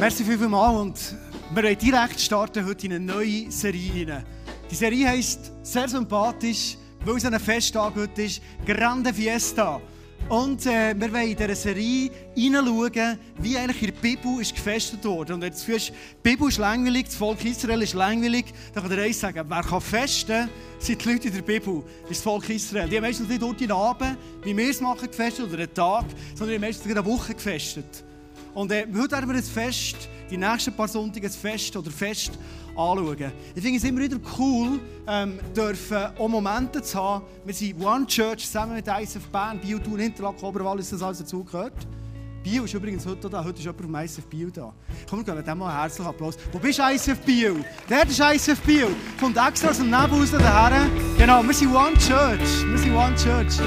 Merci vielmals und wir wollen direkt starten heute in eine neue Serie rein. Die Serie heisst sehr sympathisch, weil es ein Festtag heute ist, Grande Fiesta. Und äh, wir wollen in dieser Serie hineinschauen, wie eigentlich in der Bibel ist gefestet wurde. Und wenn du das Gefühl die Bibel ist langweilig, das Volk Israel ist langweilig, dann kann der eins sagen, wer kann festen, sind die Leute in der Bibel, ist das Volk Israel. Die haben meistens nicht durch den Abend, wie wir es machen, gefestet oder einen Tag, sondern die haben meistens eine Woche gefestet. Und äh, heute werden wir ein Fest, die nächsten paar Sonntage ein Fest oder Fest anschauen. Ich finde es immer wieder cool, ähm, dürfen auch Momente zu haben. Wir sind One Church zusammen mit ISF Bern, Bio, Thun, Interlaken, Oberwallis, das alles dazugehört. Bio ist übrigens heute da. Heute ist jemand vom ISF Bio da. Komm, wir geben dem mal einen herzlichen Applaus. Wo bist du, ISF Bio? Der ist ISF Bio. Kommt extra aus dem Nebel raus daher. Genau, wir sind One Church. Wir sind One Church.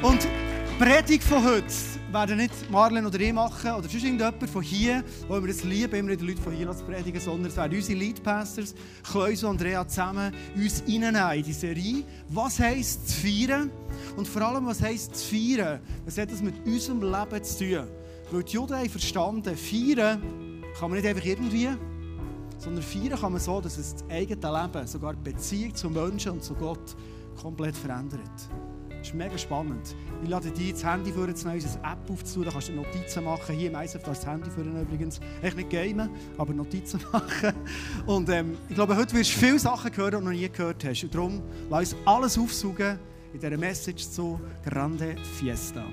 Und die Predigt von heute werden nicht Marlen oder ich machen oder sonst irgendjemand von hier, weil wir es lieben, immer die Leute von hier zu predigen, sondern es werden unsere Leadpastors, Kleus und Andrea zusammen uns reinnehmen in die Serie. Was heisst zu feiern? Und vor allem, was heisst zu feiern? Was hat das mit unserem Leben zu tun? Weil die Juden haben verstanden, feiern kann man nicht einfach irgendwie, sondern feiern kann man so, dass es das eigene Leben, sogar die Beziehung zum Menschen und zu Gott komplett verändert. Das ist mega spannend. Ich lade dich das Handy für nehmen, unsere App aufzutun. Da kannst du Notizen machen. Hier im ISF das Handy für übrigens. Echt nicht gamen, aber Notizen machen. Und ähm, ich glaube, heute wirst du viele Sachen hören, die du noch nie gehört hast. Und darum lass uns alles aufsaugen in dieser Message zu Grande Fiesta.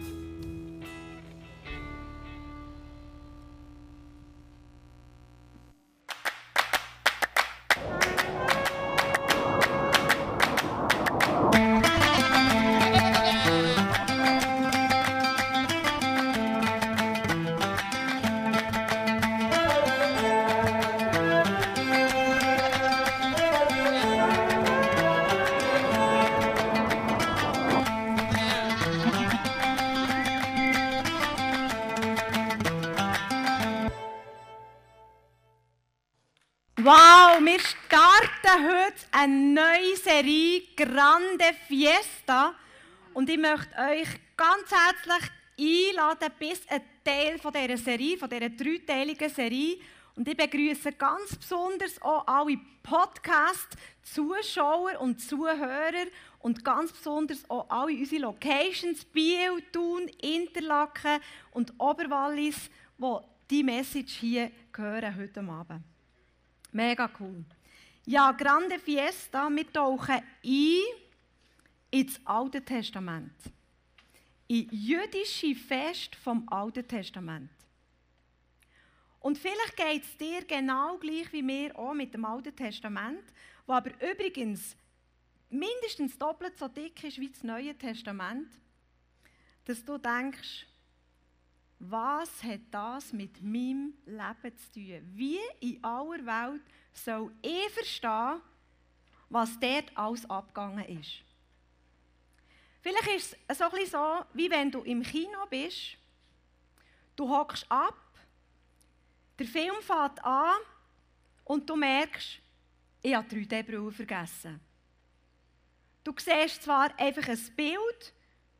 Grande Fiesta und ich möchte euch ganz herzlich einladen bis ein Teil von dieser Serie, von dieser dreiteiligen Serie. Und ich begrüße ganz besonders auch alle Podcast-Zuschauer und Zuhörer und ganz besonders auch alle unsere Locations, Biel, Thun, Interlaken und Oberwallis, die diese Message hier hören heute Abend. Mega cool. Ja, Grande Fiesta, wir tauchen ein ins Alte Testament. In jüdische Fest vom Alten Testament. Und vielleicht geht es dir genau gleich wie mir auch mit dem Alten Testament, wo aber übrigens mindestens doppelt so dick ist wie das Neue Testament, dass du denkst, was hat das mit meinem Leben zu tun? Wie in aller Welt soll ich verstehen, was dort alles abgegangen ist? Vielleicht ist es so, so, wie wenn du im Kino bist, du hockst ab, der Film fängt an und du merkst, ich habe 3D-Brille vergessen. Du siehst zwar einfach ein Bild,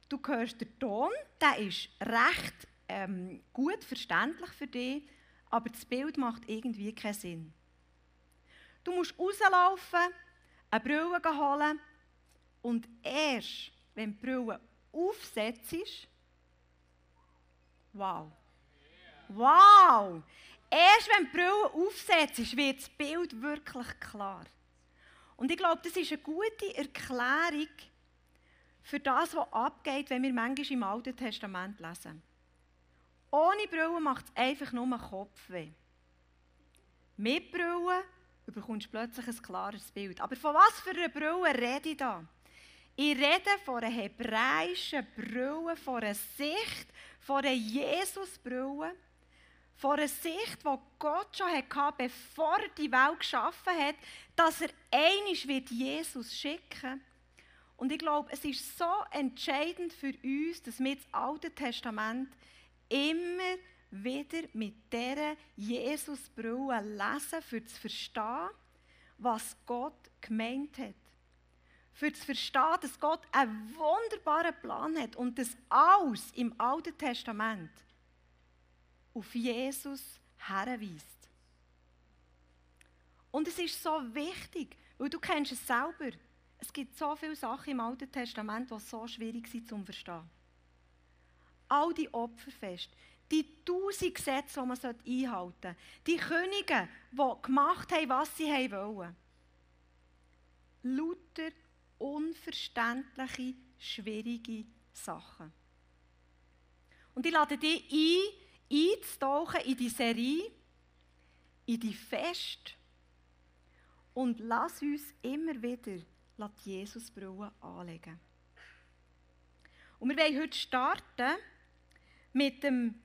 du hörst den Ton, der ist recht ähm, gut verständlich für dich, aber das Bild macht irgendwie keinen Sinn. Du musst rauslaufen, eine Brille holen und erst, wenn die Brille aufsetzt, wow, wow, erst wenn die Brille aufsetzt, wird das Bild wirklich klar. Und ich glaube, das ist eine gute Erklärung für das, was abgeht, wenn wir manchmal im Alten Testament lesen. Ohne Brille macht es einfach nur Kopfweh. Mit Brille bekommst du plötzlich ein klares Bild. Aber von was für einer Brille rede ich da? Ich rede von einer hebräischen Brille, von einer Sicht, von einer Jesus-Brille, von einer Sicht, die Gott schon hatte, bevor er die Welt geschaffen hat, dass er einig wird Jesus schicken. Und ich glaube, es ist so entscheidend für uns, dass wir das Alte Testament immer wieder mit dieser Jesusbrille lesen, für zu verstehen, was Gott gemeint hat. Für zu verstehen, dass Gott einen wunderbaren Plan hat und dass alles im Alten Testament auf Jesus herweist. Und es ist so wichtig, weil du kennst es selber. Es gibt so viele Sachen im Alten Testament, die so schwierig sind zu verstehen. All die Opferfeste, die tausend Gesetze, die man einhalten sollte, die Könige, die gemacht haben, was sie wollen. Lauter unverständliche, schwierige Sachen. Und ich lade dich ein, einzutauchen in die Serie, in die Fest und lass uns immer wieder die Jesusbrille anlegen. Und wir wollen heute starten mit dem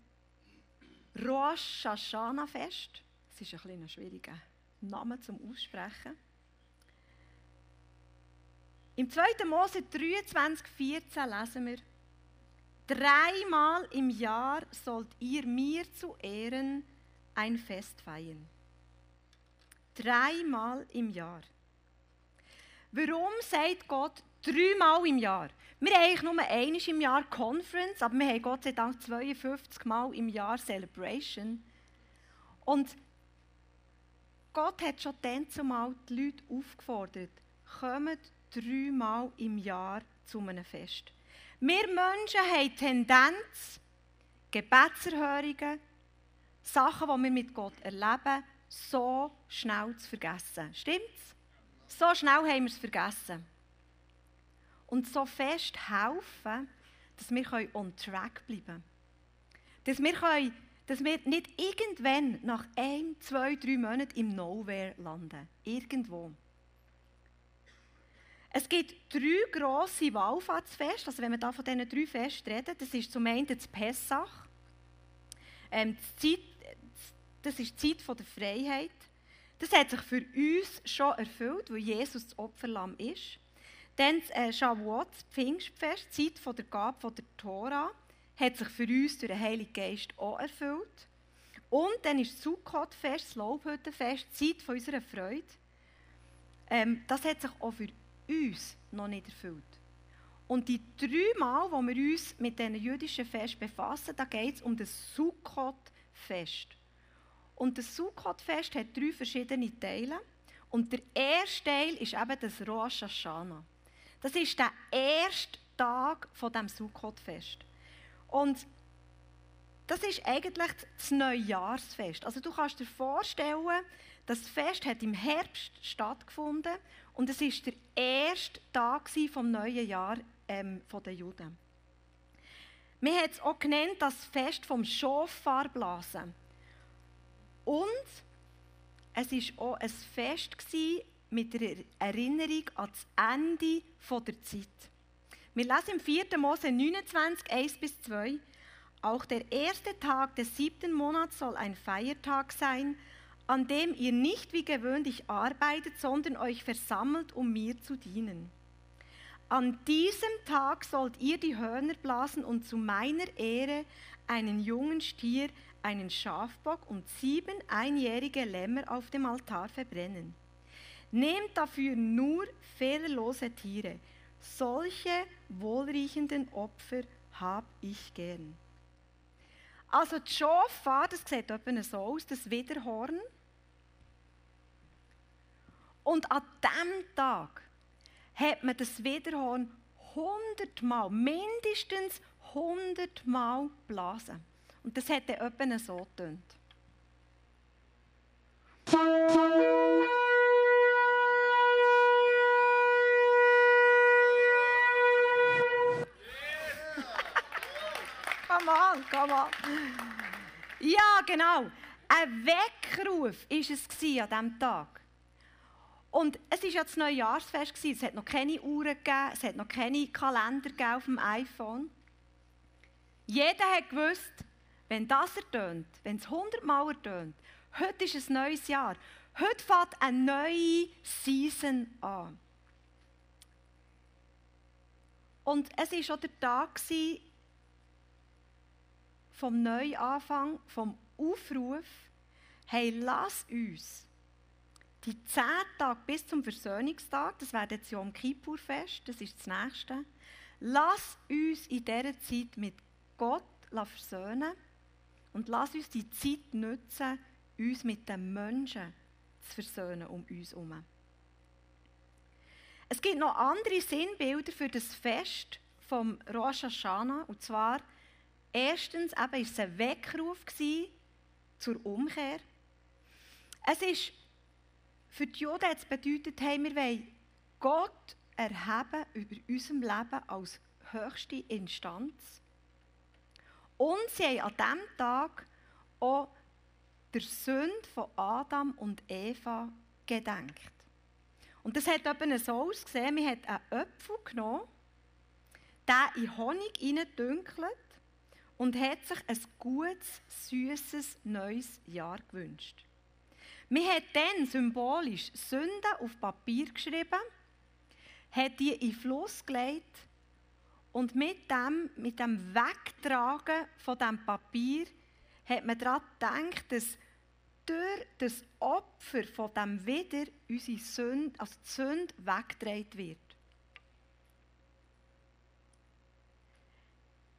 Rosh Hashanah Fest. Das ist ein, ein schwieriger Name zum Aussprechen. Im 2. Mose 23, 14 lesen wir, Dreimal im Jahr sollt ihr mir zu Ehren ein Fest feiern. Dreimal im Jahr. Warum sagt Gott dreimal im Jahr? Wir haben eigentlich nur einmal im Jahr Conference, aber wir haben Gott sei Dank 52 Mal im Jahr Celebration. Und Gott hat schon dann zumal die Leute aufgefordert, kommt dreimal im Jahr zu einem Fest. Wir Menschen haben Tendenz, Gebetserhörungen, Sachen, die wir mit Gott erleben, so schnell zu vergessen. Stimmt's? So schnell haben wir es vergessen. Und so fest helfen, dass wir on track bleiben können. Dass wir, können, dass wir nicht irgendwann nach ein, zwei, drei Monaten im Nowhere landen. Irgendwo. Es gibt drei grosse Wallfahrtsfeste. Also wenn wir da von diesen drei Festen reden, das ist zum einen das Pessach. Ähm, die Zeit, das ist die Zeit der Freiheit. Das hat sich für uns schon erfüllt, weil Jesus das Opferlamm ist. Dann das äh, Shavuot, das Pfingstfest, die Zeit der Gabe der Tora, hat sich für uns durch den Heiligen Geist auch erfüllt. Und dann ist das Sukkot-Fest, das Laubhüttenfest, die Zeit unserer Freude. Ähm, das hat sich auch für uns noch nicht erfüllt. Und die drei Mal, wo wir uns mit diesen jüdischen Fest befassen, da geht es um das Sukkot-Fest. Und das Sukkot-Fest hat drei verschiedene Teile. Und der erste Teil ist eben das Rosh Hashanah. Das ist der erste Tag von dem Sukkot-Fest. Und das ist eigentlich das Neujahrsfest. Also du kannst dir vorstellen, das Fest hat im Herbst stattgefunden und es ist der erste Tag vom neuen Jahr ähm, der Juden. Wir haben es auch genannt, das Fest vom Schofarblasen. Und es war auch ein Fest mit der Erinnerung an das Ende der Zeit. Wir lesen im 4. Mose 29, 1 bis 2. Auch der erste Tag des siebten Monats soll ein Feiertag sein, an dem ihr nicht wie gewöhnlich arbeitet, sondern euch versammelt, um mir zu dienen. An diesem Tag sollt ihr die Hörner blasen und zu meiner Ehre einen jungen Stier, einen Schafbock und sieben einjährige Lämmer auf dem Altar verbrennen. Nehmt dafür nur fehlerlose Tiere. Solche wohlriechenden Opfer hab ich gern. Also die Schofar, das sieht etwa so aus, das Widerhorn. Und an diesem Tag hat man das Widerhorn hundertmal, mindestens hundertmal blasen. Und das hat dann etwa so getönt. Come on, come on. Ja, genau. Ein Weckruf war es an diesem Tag. Und es war ja das Neujahrsfest, es hat noch keine Uhren gegeben, es hat noch keine Kalender auf dem iPhone. Jeder hat gewusst, wenn das ertönt, wenn es hundertmal ertönt, heute ist ein neues Jahr, heute fängt eine neue Season an. Und es war auch der Tag vom Neuanfang, vom Aufruf, hey, lass uns die zehn Tage bis zum Versöhnungstag, das wäre jetzt Yom Kippur-Fest, das ist das nächste, lass uns in dieser Zeit mit Gott versöhnen Und lass uns die Zeit nutzen, uns mit den Menschen zu versöhnen um uns herum. Es gibt noch andere Sinnbilder für das Fest vom Rosh Hashanah. Und zwar, erstens war es ein Weckruf zur Umkehr. Es ist für die Juden jetzt bedeutet, hey, wir wollen Gott erheben über unserem Leben als höchste Instanz. Und sie haben an diesem Tag auch der Sünde von Adam und Eva gedenkt. Und das hat eben so ausgesehen, man hat einen Apfel genommen, den in Honig hineingedünkelt und hat sich ein gutes, süßes neues Jahr gewünscht. Man hat dann symbolisch Sünden auf Papier geschrieben, hat die in den Fluss gelegt und mit dem, mit dem Wegtragen von dem Papier hat man daran gedacht, dass durch das Opfer von dem wieder unsere Sünde, also die Sünde weggetragen wird.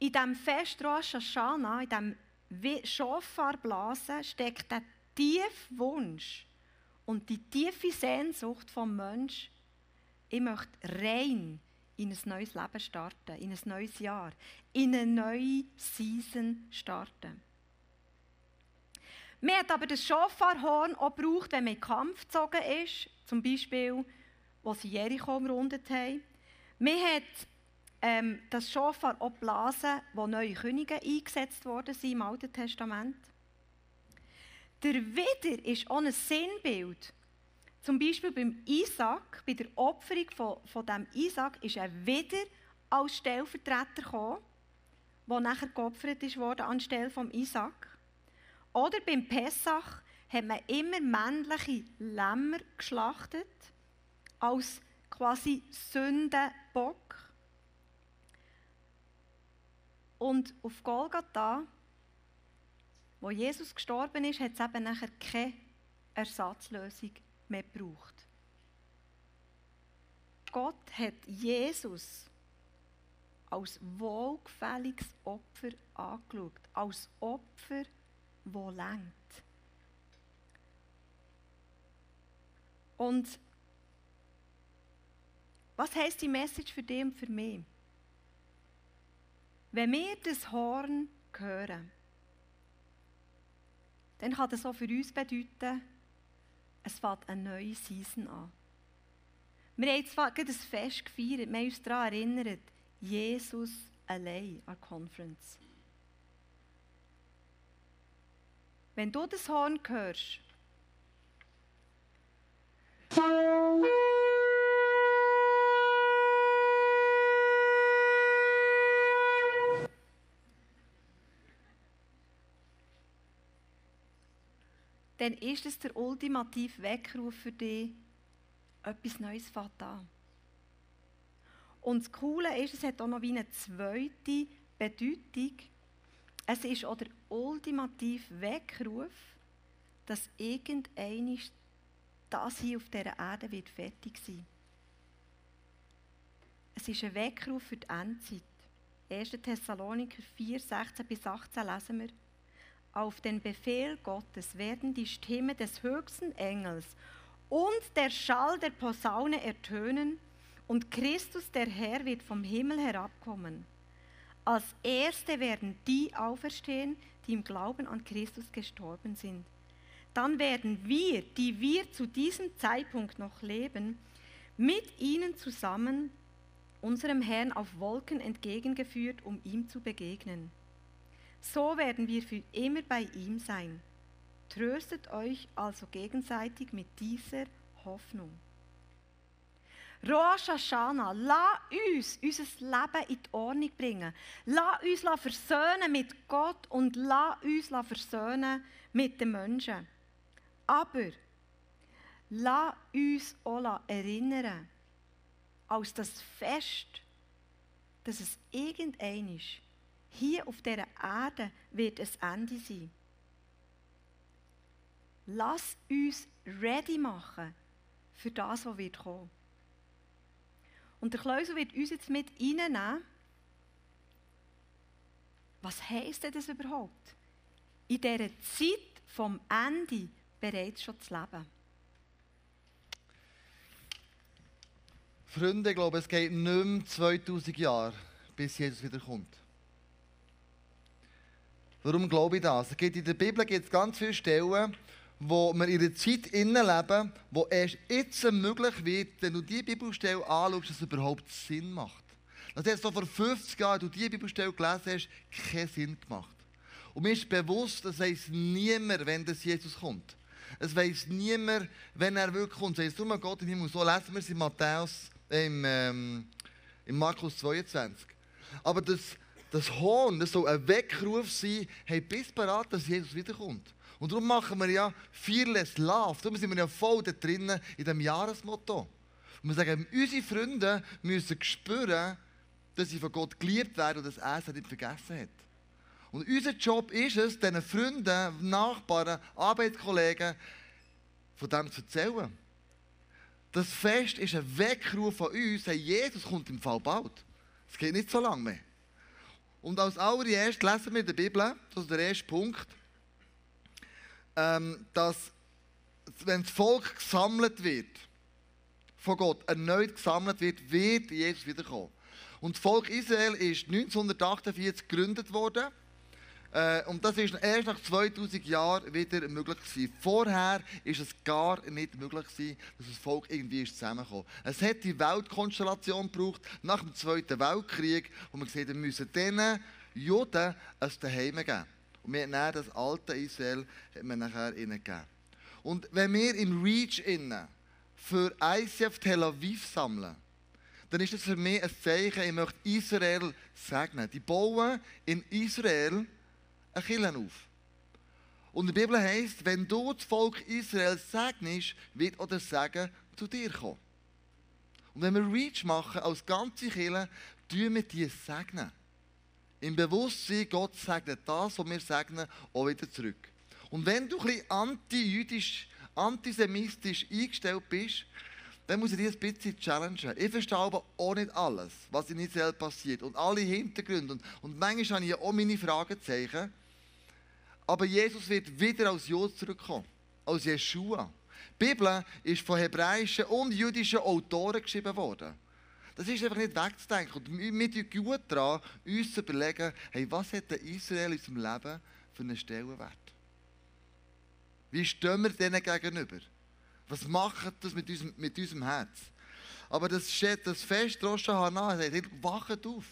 In diesem Fest Rosh Hashanah, in diesem Schofarblasen, steckt der tiefe Wunsch und die tiefe Sehnsucht vom Mensch, ich möchte rein in ein neues Leben starten, in ein neues Jahr, in eine neue Season starten. Man hat aber das Schofarhorn auch gebraucht, wenn man in den Kampf gezogen ist, zum Beispiel, wo sie Jericho umrundet haben. Man hat ähm, das Schofar auch geblasen, wo neue Könige eingesetzt worden sind im Alten Testament. Der Wider ist auch ein Sinnbild. Zum Beispiel beim Isaac, bei der Opferung von, von dem Isaac, ist er wieder als Stellvertreter gekommen, der nachher geopfert wurde anstelle von Isaac. Oder beim Pessach hat man immer männliche Lämmer geschlachtet, als quasi Sündenbock. Und auf Golgatha, wo Jesus gestorben ist, hat es eben nachher keine Ersatzlösung mehr gebraucht. Gott hat Jesus als wohlgefälliges Opfer angeschaut, als Opfer, wo lenkt. Und was heißt die Message für dich und für mich? Wenn wir das Horn hören, dann kann das auch für uns bedeuten, es fängt eine neue Season an. Wir haben jetzt gerade ein Fest gefeiert, wir haben uns daran erinnert, Jesus allein an der Conference. Wenn du das Horn hörst, dann ist es der ultimative Weckruf für dich, etwas Neues fängt an. Und das Coole ist, es hat auch noch wie eine zweite Bedeutung. Es ist auch der ultimative Weckruf, dass irgendein das hier auf dieser Erde wird fertig sein. Es ist ein Weckruf für die Endzeit. 1. Thessaloniker 4, 16 bis 18 lesen wir. Auf den Befehl Gottes werden die Stimme des höchsten Engels und der Schall der Posaune ertönen und Christus der Herr wird vom Himmel herabkommen. Als Erste werden die auferstehen, die im Glauben an Christus gestorben sind. Dann werden wir, die wir zu diesem Zeitpunkt noch leben, mit ihnen zusammen unserem Herrn auf Wolken entgegengeführt, um ihm zu begegnen. So werden wir für immer bei ihm sein. Tröstet euch also gegenseitig mit dieser Hoffnung. Rosh Hashanah, lass uns unser Leben in die Ordnung bringen. Lass uns versöhnen mit Gott und lass uns versöhnen mit den Menschen. Aber lass uns auch erinnern, als das Fest, dass es irgendein ist, hier auf dieser Erde wird es Ende sein. Lass uns ready machen für das, was wird kommen. Und der Kleusel wird uns jetzt mit reinnehmen. Was heisst denn das überhaupt? in dieser Zeit vom Ende bereits schon zu leben. Freunde, ich glaube, es geht nicht mehr 2000 Jahre, bis Jesus wiederkommt. Warum glaube ich das? In der Bibel gibt es ganz viele Stellen, wo wir in einer Zeit leben, wo erst jetzt möglich wird, wenn du diese Bibelstelle anschaust, dass es überhaupt Sinn macht. Das hat so vor 50 Jahren, du diese Bibelstelle gelesen hast, keinen Sinn gemacht. Und mir ist bewusst, dass es niemand, wenn das Jesus kommt. Es weiß niemand, wenn er wirklich kommt. Es mein Gott im Himmel, so lesen wir es in Matthäus, äh, im, ähm, in Markus 22. Aber das, das Horn, das soll ein Weckruf sein, hey, bist bereit, dass Jesus wiederkommt. Und darum machen wir ja Fearless Love. Darum sind wir ja voll da drinnen in diesem Jahresmotto. Und wir sagen, unsere Freunde müssen spüren, dass sie von Gott geliebt werden und dass er es nicht vergessen hat. Und unser Job ist es, diesen Freunden, Nachbarn, Arbeitskollegen von dem zu erzählen. Das Fest ist ein Weckruf von uns, hey, Jesus kommt im Fall bald. Es geht nicht so lange mehr. Und als allererstes lesen wir in der Bibel, das ist der erste Punkt, ähm, dass wenn das Volk gesammelt wird, von Gott erneut gesammelt wird, wird Jesus wiederkommen. Und das Volk Israel ist 1948 gegründet worden. Äh, und das ist erst nach 2000 Jahren wieder möglich gewesen. Vorher ist es gar nicht möglich gewesen, dass das Volk irgendwie ist zusammengekommen. Es hat die Weltkonstellation gebraucht nach dem Zweiten Weltkrieg, wo man gesagt hat, wir müssen diesen Juden ein Daheim geben. Und wir haben das alte Israel hat man nachher ihnen gegeben. Und wenn wir im Reach innen für ICF Tel Aviv sammeln, dann ist das für mich ein Zeichen, ich möchte Israel segnen. Die bauen in Israel eine Kirche auf. Und der Bibel heißt, wenn du das Volk Israel segnest, wird auch der Segen zu dir kommen. Und wenn wir Reach machen als ganze Kirche, tun wir die segnen. Im Bewusstsein, Gott segnet das, was wir segnen, auch wieder zurück. Und wenn du ein bisschen anti-jüdisch, antisemitisch eingestellt bist, dann muss ich dich ein bisschen challengen. Ich verstehe aber auch nicht alles, was in Israel passiert und alle Hintergründe. Und, und manchmal habe ich auch meine Fragezeichen. Aber Jesus wird wieder als Jod zurückkommen, als Jeshua. Die Bibel ist von hebräischen und jüdischen Autoren geschrieben worden. Das ist einfach nicht wegzudenken. Und wir tun gut daran, uns zu überlegen, hey, was hat Israel in unserem Leben für einen Stellenwert? Wie stehen wir denen gegenüber? Was macht das mit unserem, mit unserem Herz? Aber das, das Fest Rosh Hashanah sagt, wachet auf.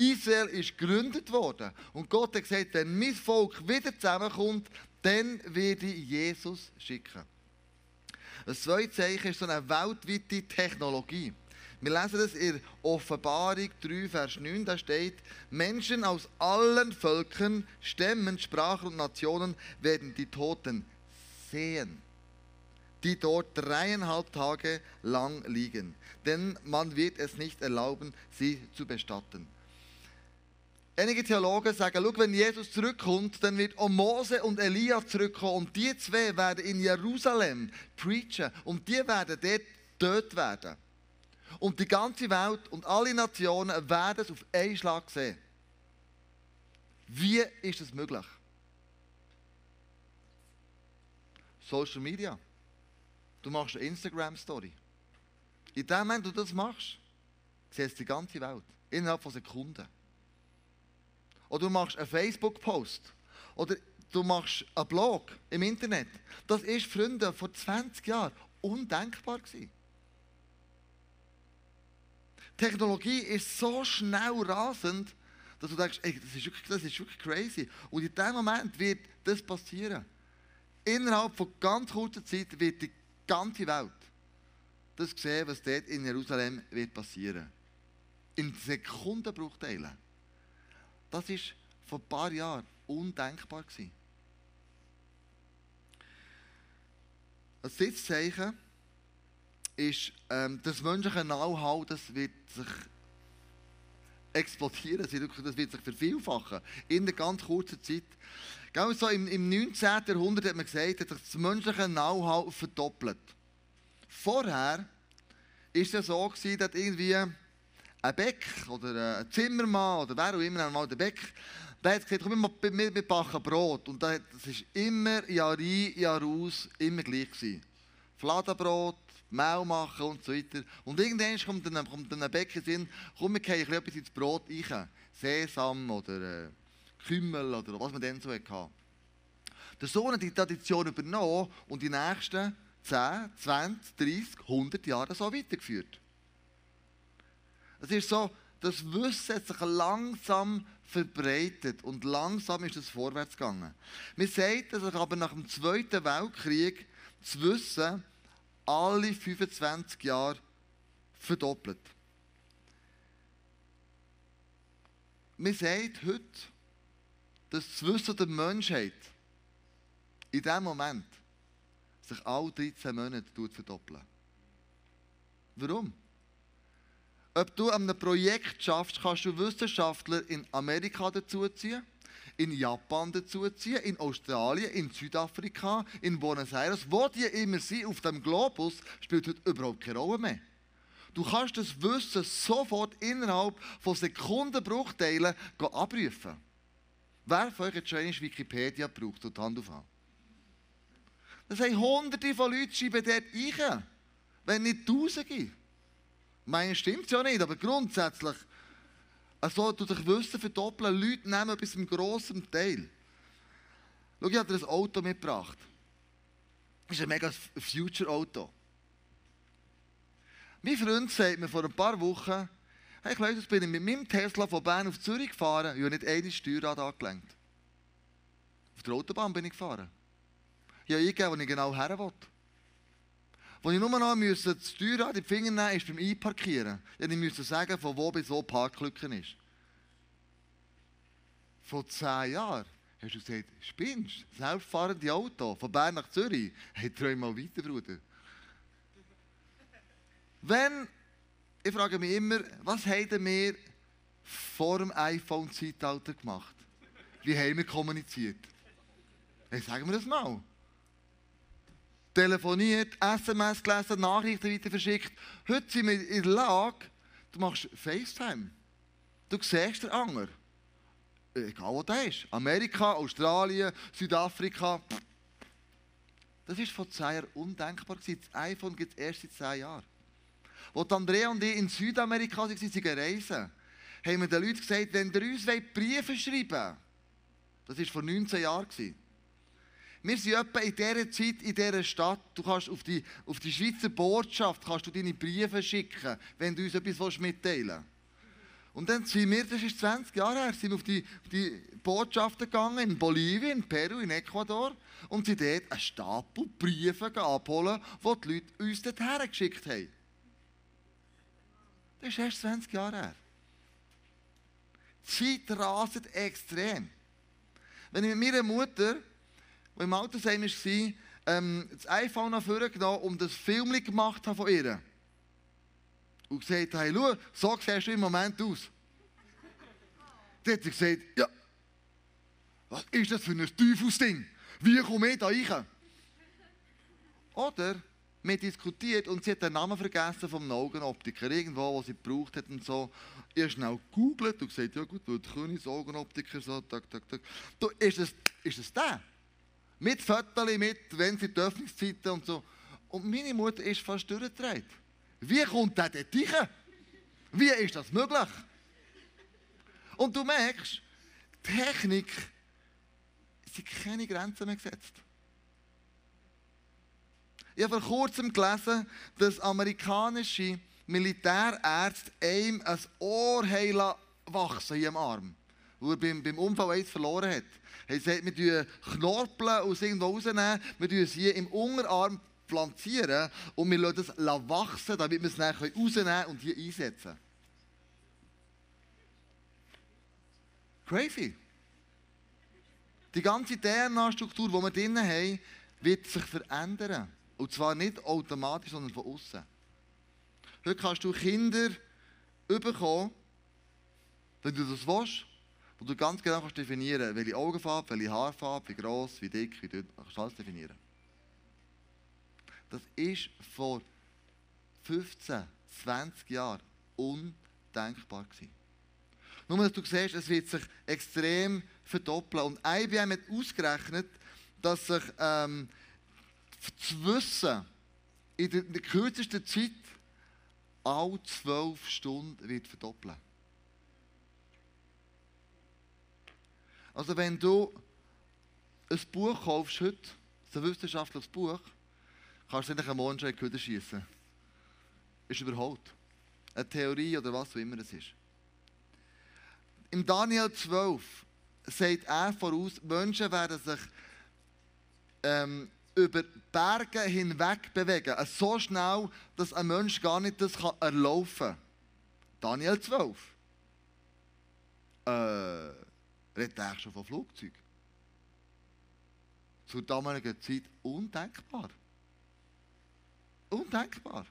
Israel ist gegründet worden. Und Gott hat gesagt, wenn mein Volk wieder zusammenkommt, dann werde ich Jesus schicken. Das zweite Zeichen ist so eine weltweite Technologie. Wir lesen das in Offenbarung 3, Vers 9, da steht, Menschen aus allen Völkern, Stämmen, Sprachen und Nationen werden die Toten sehen, die dort dreieinhalb Tage lang liegen. Denn man wird es nicht erlauben, sie zu bestatten. Einige Theologen sagen, schau, wenn Jesus zurückkommt, dann wird auch Mose und Elia zurückkommen und die zwei werden in Jerusalem preachen und die werden dort tot werden. Und die ganze Welt und alle Nationen werden es auf einen Schlag sehen. Wie ist das möglich? Social Media. Du machst eine Instagram-Story. In dem Moment, wo du das machst, siehst du die ganze Welt. Innerhalb von Sekunden. Oder du machst einen Facebook-Post. Oder du machst einen Blog im Internet. Das ist, Freunde, vor 20 Jahren undenkbar gewesen. Technologie ist so schnell rasend, dass du denkst, ey, das, ist wirklich, das ist wirklich crazy. Und in dem Moment wird das passieren. Innerhalb von ganz kurzer Zeit wird die ganze Welt das sehen, was dort in Jerusalem wird passieren. In Sekundenbruchteilen. Das war vor ein paar Jahren undenkbar. Gewesen. Ein Sitzzeichen ist, ähm, das menschliche Know-how, das wird sich explodieren, das wird sich vervielfachen in einer ganz kurzen Zeit. Genau so im, im 19. Jahrhundert hat man gesagt, hat sich das menschliche Know-how verdoppelt. Vorher war es so, gewesen, dass irgendwie ein Beck oder ein Zimmermann oder wer auch immer einmal der Beck Der hat gesagt, komm, wir, wir, backen Brot. Und das war immer Jahr ein, Jahr aus, immer gleich. Gewesen. Fladenbrot, Mehl machen und so weiter. Und irgendwann kommt dann, kommt dann ein Bäcker Sinn, komm, wir gehen etwas ins Brot rein. Sesam oder äh, Kümmel oder was man dann so hatte. Der Sohn hat die Tradition übernommen und die nächsten 10, 20, 30, 100 Jahre so weitergeführt. Es ist so, das Wissen hat sich langsam verbreitet und langsam ist es vorwärts gegangen. Man sagt, dass sich aber nach dem Zweiten Weltkrieg das Wissen alle 25 Jahre verdoppelt. Man sagt heute, dass das Wissen der Menschheit in diesem Moment sich alle 13 Monate verdoppeln. Warum? Ob du an einem Projekt schaffst, kannst du Wissenschaftler in Amerika dazuziehen, in Japan dazuziehen, in Australien, in Südafrika, in Buenos Aires, wo die immer sind, auf dem Globus, spielt heute überhaupt keine Rolle mehr. Du kannst das Wissen sofort innerhalb von Sekundenbruchteilen abrufen. Wer von euch hat schon einmal Wikipedia gebraucht und Hand aufhören? Das haben hunderte von Leuten schreiben dort ein, wenn nicht tausende. Meine stimmt ja nicht, aber grundsätzlich, also du dich Wissen verdoppeln, Leute nehmen bis zum grossen Teil. Schau, ich habe dir ein Auto mitgebracht. Das ist ein mega Future-Auto. Mein Freund sagt mir vor ein paar Wochen, hey jetzt bin ich mit meinem Tesla von Bern auf Zürich gefahren, ich habe nicht eine Steuerrad angelenkt. Auf der Autobahn bin ich gefahren. Ich habe eingegeben, wo ich genau her will. Wo ich nur noch müssen, das Steuerrad in die Finger nehmen ist beim Einparkieren. Ich musste sagen, von wo bis wo Parklücke ist. Vor zehn Jahren hast du gesagt, spinnst? Selbstfahrende Auto von Bern nach Zürich. Hey, träum mal weiter, Bruder. Wenn, ich frage mich immer, was haben wir vor dem iPhone-Zeitalter gemacht? Wie haben wir kommuniziert? Hey, sagen wir das mal telefoniert, SMS gelesen, Nachrichten weiter verschickt. Heute sind wir in der Lage, du machst FaceTime. Du siehst den Anger. Egal wo der ist. Amerika, Australien, Südafrika. Das war vor zehn Jahren undenkbar. Das iPhone gibt es erst seit zehn Jahren. Als Andrea und ich in Südamerika waren, sie reisen, haben wir den Leuten gesagt, wenn ihr uns Briefe schreiben wollt, das war vor 19 Jahren, wir sind etwa in dieser Zeit, in dieser Stadt. Du kannst auf die, auf die Schweizer Botschaft kannst du deine Briefe schicken, wenn du uns etwas mitteilen willst. Und dann sind wir, das ist 20 Jahre her, sind auf die, auf die Botschaften gegangen, in Bolivien, in Peru, in Ecuador, und sind dort einen Stapel Briefe abholen, die die Leute uns dorthin geschickt haben. Das ist erst 20 Jahre her. Die Zeit raset extrem. Wenn ich mit meiner Mutter die im Altersheim war, ähm, das iPhone nach vorne genommen und das Film gemacht von ihr. Und gesagt, hey, schau, so siehst du im Moment aus. Dann hat sie gesagt, ja, was ist das für ein Teufelsding? Wie komme ich da rein? Oder wir diskutiert und sie hat den Namen vergessen vom Augenoptiker, irgendwo, wo sie gebraucht hat und so. Ich habe schnell gegoogelt und gesagt, ja gut, du Königs Augenoptiker, so, tak, tak, tak. Du, ist das, ist das der? Mit Fotos, mit, wenn sie die Öffnungszeiten und so. Und meine Mutter ist fast durchgedreht. Wie kommt der dort rein? Wie ist das möglich? Und du merkst, Technik sind keine Grenzen mehr gesetzt. Ich habe vor kurzem gelesen, dass amerikanische Militärärzte einem ein Ohr wachsen hier am Arm, wo er beim, beim Unfall eins verloren hat. Er sagt, wir Knorpeln aus irgendwo rausnehmen, wir tun es hier im Unterarm pflanzieren und wir lassen es wachsen, damit wir es dann rausnehmen und hier einsetzen Crazy. Die ganze DNA-Struktur, die wir drinnen haben, wird sich verändern. Und zwar nicht automatisch, sondern von außen. Heute kannst du Kinder bekommen, wenn du das willst, wo du ganz genau kannst definieren welche Augenfarbe, welche Haarfarbe, wie gross, wie dick, wie dünn, kannst du alles definieren. Das ist vor 15, 20 Jahren undenkbar gewesen. Nur, dass du siehst, es wird sich extrem verdoppeln. Und IBM hat ausgerechnet, dass sich ähm, das Wissen in der, in der kürzesten Zeit alle zwölf Stunden wird verdoppeln. Also wenn du ein Buch kaufst heute, ein wissenschaftliches Buch, kannst du am Morgen schon in die Kühe schiessen. Ist überholt. Eine Theorie oder was auch immer es ist. Im Daniel 12 sagt er voraus, Menschen werden sich ähm, über Berge hinweg bewegen. Äh, so schnell, dass ein Mensch gar nicht das kann erlaufen kann. Daniel 12. Äh, redet er schon von Flugzeugen? Zur damaligen Zeit undenkbar. Undenkbar.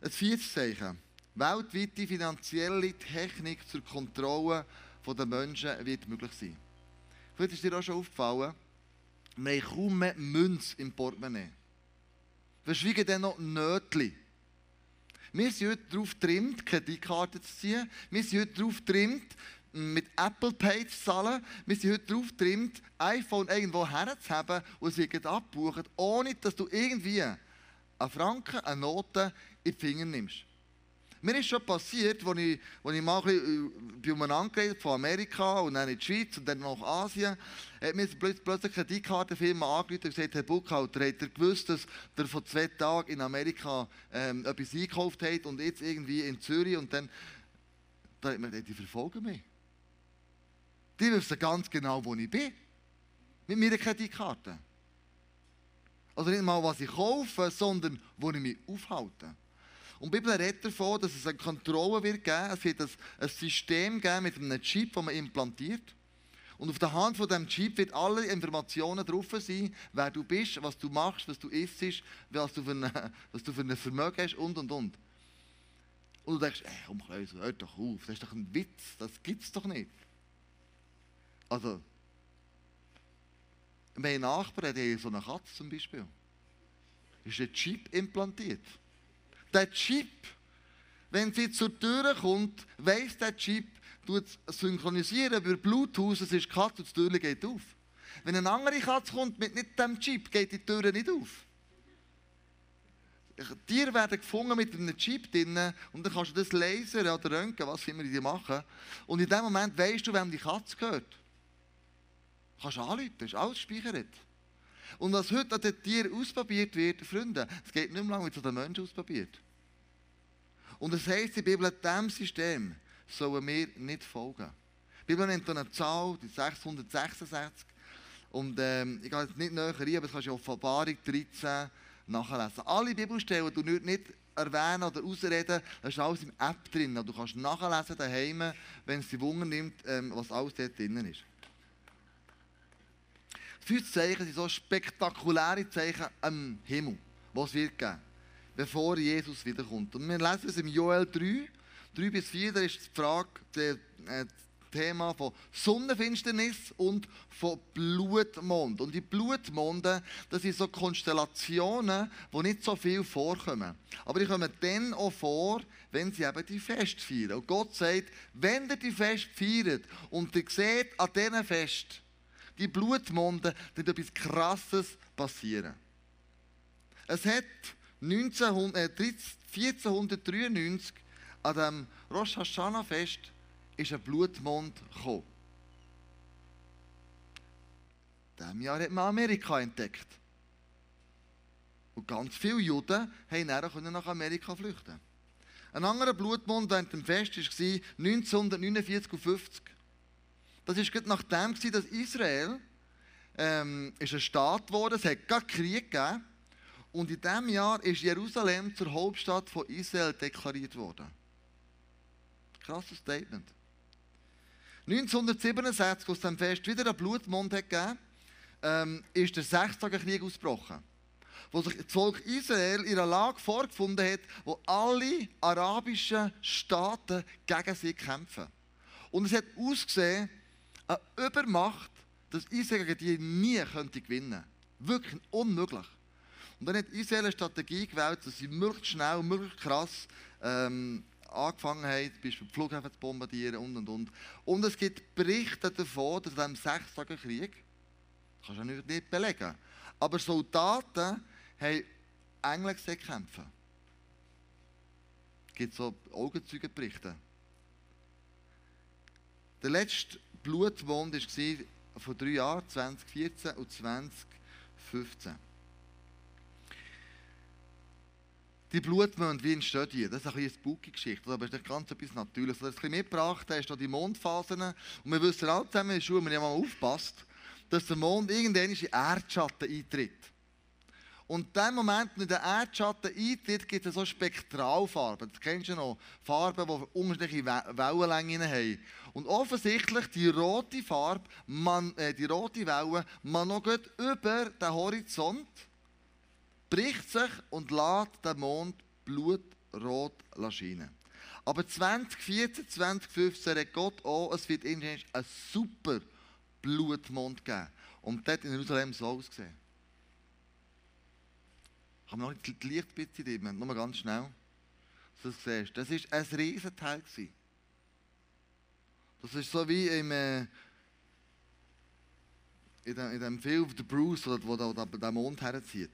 Ein viertes Zeichen. Weltweite finanzielle Technik zur Kontrolle der Menschen wird möglich sein. Vielleicht ist dir auch schon aufgefallen, wir haben kaum mehr Münze im Portemonnaie. Wir schweigen dann noch Nötchen. Wir sind heute darauf getrimmt, Kreditkarte zu ziehen. Wir sind heute darauf getrimmt, mit Apple Pay zu zahlen. Wir sind heute darauf getrimmt, iPhone irgendwo herzuhaben und es wird abbuchen, ohne dass du irgendwie einen Franken, eine Note in die Finger nimmst. Mir ist schon passiert, als ich, als ich mal ein bisschen äh, bei von Amerika und dann in die Schweiz und dann nach Asien, hat mir plötzlich eine Kreditkartenfirma angerufen und gesagt, Herr Buchhalter, habt ihr gewusst, dass ihr vor zwei Tagen in Amerika ähm, etwas eingekauft habt und jetzt irgendwie in Zürich und dann, da hat man gesagt, die verfolgen mich. Die wissen ganz genau, wo ich bin. Mit meiner Kreditkarte. Also nicht mal, was ich kaufe, sondern wo ich mich aufhalte. Und die Bibel redet davon, dass es eine Kontrolle wird geben. Es wird ein System geben mit einem Chip, das man implantiert. Und auf der Hand von diesem Chip wird alle Informationen drauf sein, wer du bist, was du machst, was du isst, was du für, eine, was du für ein Vermögen hast und und und. Und du denkst, ey, komm, Kleus, hör doch auf, das ist doch ein Witz, das gibt es doch nicht. Also, mein Nachbar hat so eine Katze zum Beispiel. Ist ein Chip implantiert. Der Chip, wenn sie zur Tür kommt, weiss der Chip, synchronisieren über Bluetooth, es ist Katze und die Tür geht auf. Wenn eine andere Katze kommt mit nicht dem Chip, geht die Tür nicht auf. Tiere werden gefunden mit einem Chip drin und dann kannst du das Laser oder Röntgen, was immer die machen. Und in dem Moment weißt du, wem die Katze gehört. Du kannst anrufen, das ist alles gespeichert. Und was heute an den Tieren ausprobiert wird, Freunde, es geht nicht mehr lange, wie es an den Menschen ausprobiert. Und es heisst der Bibel, diesem System sollen wir nicht folgen. Die Bibel nennt eine Zahl, die 666. Und ähm, ich gehe jetzt nicht näher rein, aber das kannst du in Offenbarung 13 nachlesen. Alle Bibelstellen, die du nicht erwähnen oder ausreden, das ist alles im App drin. Du kannst nachlesen daheim, wenn es die Wunder nimmt, ähm, was alles dort drin ist. Fünf Zeichen sind so spektakuläre Zeichen am Himmel, was es wird geben, bevor Jesus wiederkommt. Und wir lesen es im Joel 3, 3 bis 4, da ist die Frage, das äh, Thema von Sonnenfinsternis und von Blutmond. Und die Blutmonde, das sind so Konstellationen, wo nicht so viel vorkommen. Aber die kommen dann auch vor, wenn sie eben die Fest feiern. Und Gott sagt, wenn ihr die Fest feiert und ihr seht an diesen Fest, die Blutmonde, dann etwas Krasses passieren. Es hat 1900, äh, 1493 an dem Rosh Hashanah Fest ist ein Blutmond gekommen. In diesem Jahr hat man Amerika entdeckt. Und ganz viele Juden konnten nach Amerika flüchten. Ein anderer Blutmond während dem Fest war 1949 und 50. Das war gerade nachdem, dass Israel ähm, ist ein Staat geworden es hat gar Krieg gegeben. Und in diesem Jahr ist Jerusalem zur Hauptstadt von Israel deklariert worden. Krasses Statement. 1967, als es dem Fest wieder einen Blutmond hat gegeben ähm, ist der Sechstagekrieg ausgebrochen. Wo sich das Volk Israel in einer Lage vorgefunden hat, wo alle arabischen Staaten gegen sie kämpfen. Und es hat ausgesehen, eine Übermacht, dass Israel gegen die nie könnte gewinnen. Wirklich unmöglich. Und dann hat Israel eine Strategie gewählt, dass sie möglichst schnell, möglichst krass ähm, angefangen haben, zum Beispiel Flughäfen zu bombardieren und und und. Und es gibt Berichte davon, dass in diesem Sechstagen Krieg, das kannst du nicht, nicht belegen, aber Soldaten haben Engel gesehen kämpfen. Es gibt so Augenzeugenberichte. Der letzte Blutmond war vor drei Jahren, 2014 und 2015. Die Blutmonde, wie entstehen die? Das ist ein eine spooky Geschichte, aber das ist ganz etwas Natürliches. Das ein mitgebracht hast, da die Mondphasen. Und wir wissen alle zusammen in der Schule, wenn man mal dass der Mond irgendwann in Erdschatten eintritt. Und in dem Moment, wenn der Erdschatten eintritt, gibt es so Spektralfarben. Das kennst du noch. Farben, die unterschiedliche Wellenlängen haben. Und offensichtlich die rote Farbe, man, äh, die rote Welle, man noch über den Horizont bricht sich und lässt den Mond blutrot scheinen. Aber 2014, 2015 hat Gott auch, es wird irgendwann einen super Blutmond geben. Und dort in Jerusalem so ausgesehen. Kann man noch nicht das Licht bitte nehmen? Nur ganz schnell. Dass du das siehst. Das war ein Riesenteil. Das ist so wie im, äh, in, dem, in dem Film The Bruce, wo, wo der, der Mond herzieht.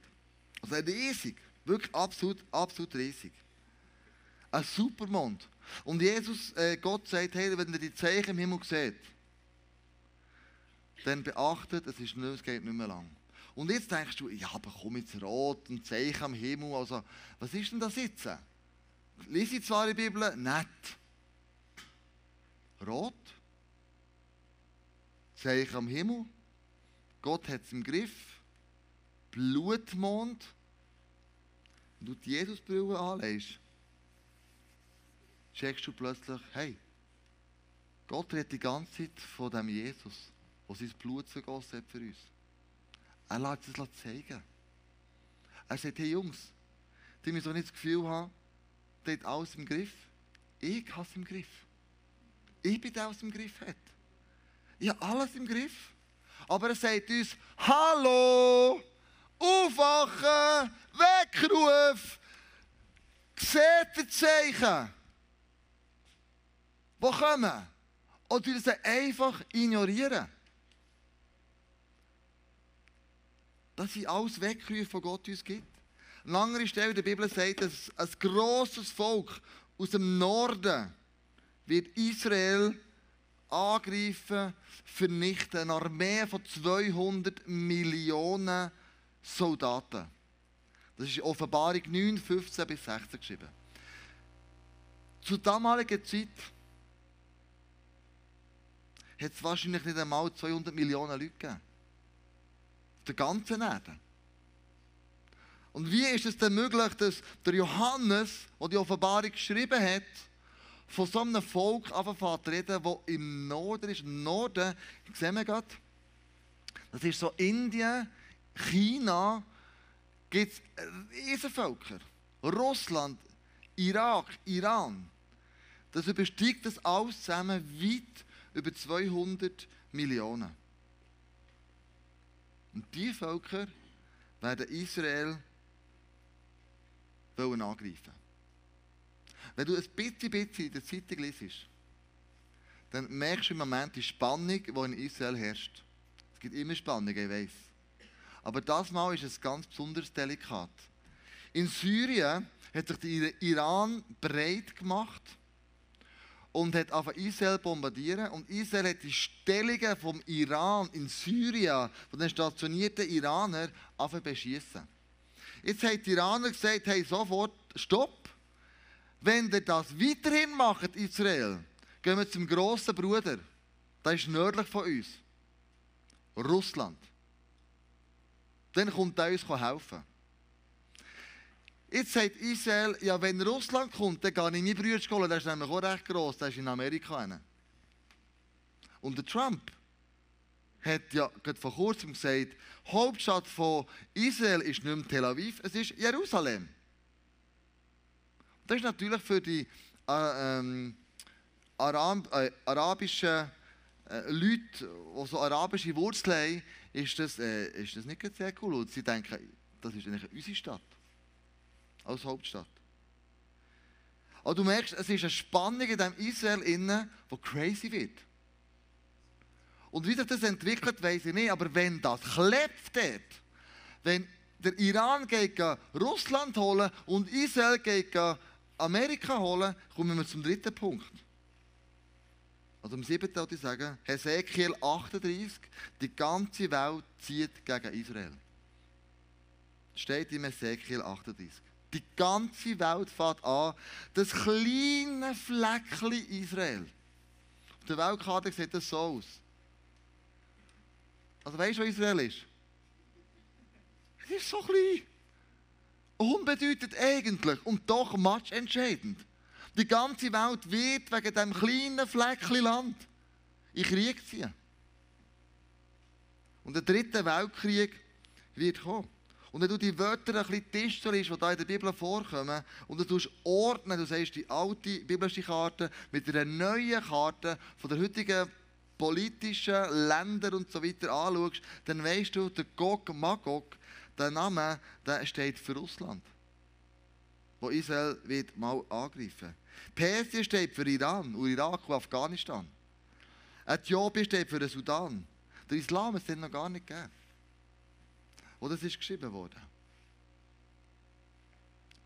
Also riesig. Wirklich absolut, absolut riesig. Ein Supermond. Und Jesus, äh, Gott sagt, hey, wenn ihr die Zeichen im Himmel seht, dann beachtet, es, ist nicht, es geht nicht mehr lang. Und jetzt denkst du, ja, aber komm jetzt rot, ein Zeichen am Himmel. Also, was ist denn das jetzt? Lese ich zwar der Bibel, nett. Rot. Zeichen am Himmel. Gott hat es im Griff. Blutmond. Wenn du die Jesusbrille anlegst, checkst du plötzlich, hey, Gott redet die ganze Zeit von dem Jesus, der sein Blut vergossen hat für uns. Er lässt es zeigen. Er sagt, hey Jungs, die müssen nicht das Gefühl haben, der hat alles im Griff. Ich habe es im Griff. Ich bin der, der es im Griff hat. Ich habe alles im Griff. Aber er sagt uns, Hallo! Aufwachen, Weckruf, seht ihr Zeichen, die kommen. Oder sie einfach ignorieren. Das sind alles Weckrufe, die Gott uns gibt. Eine andere Stelle der Bibel sagt, dass ein grosses Volk aus dem Norden wird Israel angreifen, vernichten. Eine Armee von 200 Millionen Soldaten. Das ist Offenbarung 9, 15 bis 16 geschrieben. Zur damaligen Zeit hat es wahrscheinlich nicht einmal 200 Millionen Leute gegeben. Der ganzen Erde. Und wie ist es denn möglich, dass der Johannes, der die Offenbarung geschrieben hat, von so einem Volk anfängt zu reden, das im Norden ist? Im Norden, sehen wir gerade, das ist so Indien, China gibt es Riesenvölker. Russland, Irak, Iran. Das übersteigt das alles zusammen weit über 200 Millionen. Und diese Völker werden Israel wollen angreifen. Wenn du ein bisschen, bisschen in der Zeitung liest, dann merkst du im Moment die Spannung, die in Israel herrscht. Es gibt immer Spannung, ich weiß. Aber das Mal ist es ganz besonders delikat. In Syrien hat sich der Iran breit gemacht und hat auf Israel bombardieren und Israel hat die Stellungen vom Iran in Syrien von den stationierten Iranern auf beschießen. Jetzt hat die Iraner gesagt, hey sofort Stopp. Wenn ihr das weiterhin macht, Israel, gehen wir zum grossen Bruder. Das ist nördlich von uns. Russland dann kommt er uns helfen. Jetzt sagt Israel, ja, wenn Russland kommt, dann gehe ich meine Brüder holen. Der ist nämlich auch recht gross, der ist in Amerika. Und der Trump hat ja gerade vor kurzem gesagt, Hauptstadt von Israel ist nicht mehr Tel Aviv, es ist Jerusalem. Das ist natürlich für die äh, ähm, Arab, äh, arabischen äh, Leute, die so arabische Wurzeln haben, ist das, äh, ist das nicht sehr cool. Und sie denken, das ist eigentlich unsere Stadt. Als Hauptstadt. Aber du merkst, es ist eine Spannung in diesem Israel innen, die crazy wird. Und wie sich das entwickelt, weiß ich nicht. Aber wenn das klebt dort, wenn der Iran geht Russland holen und Israel geht Amerika holen, kommen wir zum dritten Punkt. Also am siebten würde ich sagen, Hesekiel 38, die ganze Welt zieht gegen Israel. Steht im Hesekiel 38. Die ganze Welt fährt an, das kleine Fleckchen Israel. Auf der Weltkarte sieht das so aus. Also weißt du, wo Israel ist? Es ist so klein. Unbedeutend eigentlich und doch matchentscheidend. Die ganze Welt wird wegen diesem kleinen Fleckchen Land in Krieg ziehen. Und der dritte Weltkrieg wird kommen. Und wenn du die Wörter ein bisschen tischst, die da in der Bibel vorkommen, und du ordnen, du sagst die alte biblische Karte mit einer neuen Karte von der heutigen politischen Länder und so weiter anschaust, dann weißt du, der Gog Magog, der Name, der steht für Russland. Wo Israel wird mal angreifen. Persien steht für Iran und Irak und Afghanistan. Äthiopien steht für den Sudan. Der Islam ist noch gar nicht gegeben. Oder es ist geschrieben worden.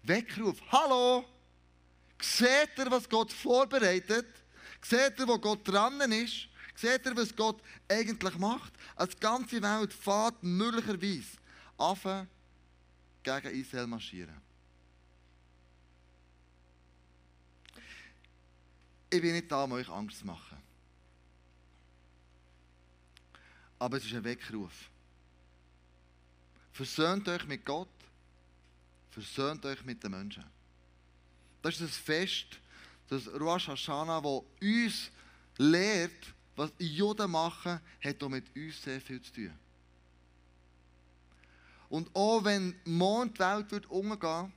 Weckruf. Hallo! Seht ihr, was Gott vorbereitet? Seht ihr, wo Gott dran ist? Seht ihr, was Gott eigentlich macht? Als ganze Welt fährt möglicherweise an, gegen Israel marschieren. Ich bin nicht da, um euch Angst zu machen. Aber es ist ein Weckruf. Versöhnt euch mit Gott, versöhnt euch mit den Menschen. Das ist das Fest, das Rosh Hashanah, das uns lehrt, was Juden machen, hat auch mit uns sehr viel zu tun. Und auch wenn morgen die Welt wird umgehen,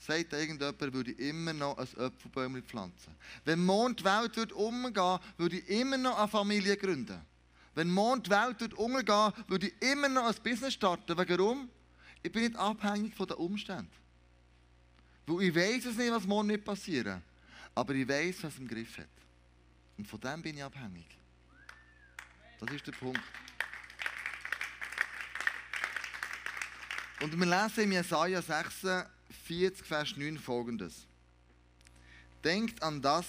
sagt irgendjemand, würde ich immer noch ein Äpfelbäumchen pflanzen. Wenn morgen die Welt wird umgehen, würde ich immer noch eine Familie gründen. Wenn morgen die Welt umgehen, würde ich immer noch ein Business starten. Warum? Ich bin nicht abhängig von den Umständen. Weil ich weiß es nicht, was morgen nicht passieren. Aber ich weiß, was im Griff hat. Und von dem bin ich abhängig. Das ist der Punkt. Und wir lesen in Jesaja 46, Vers 9 folgendes. Denkt an das,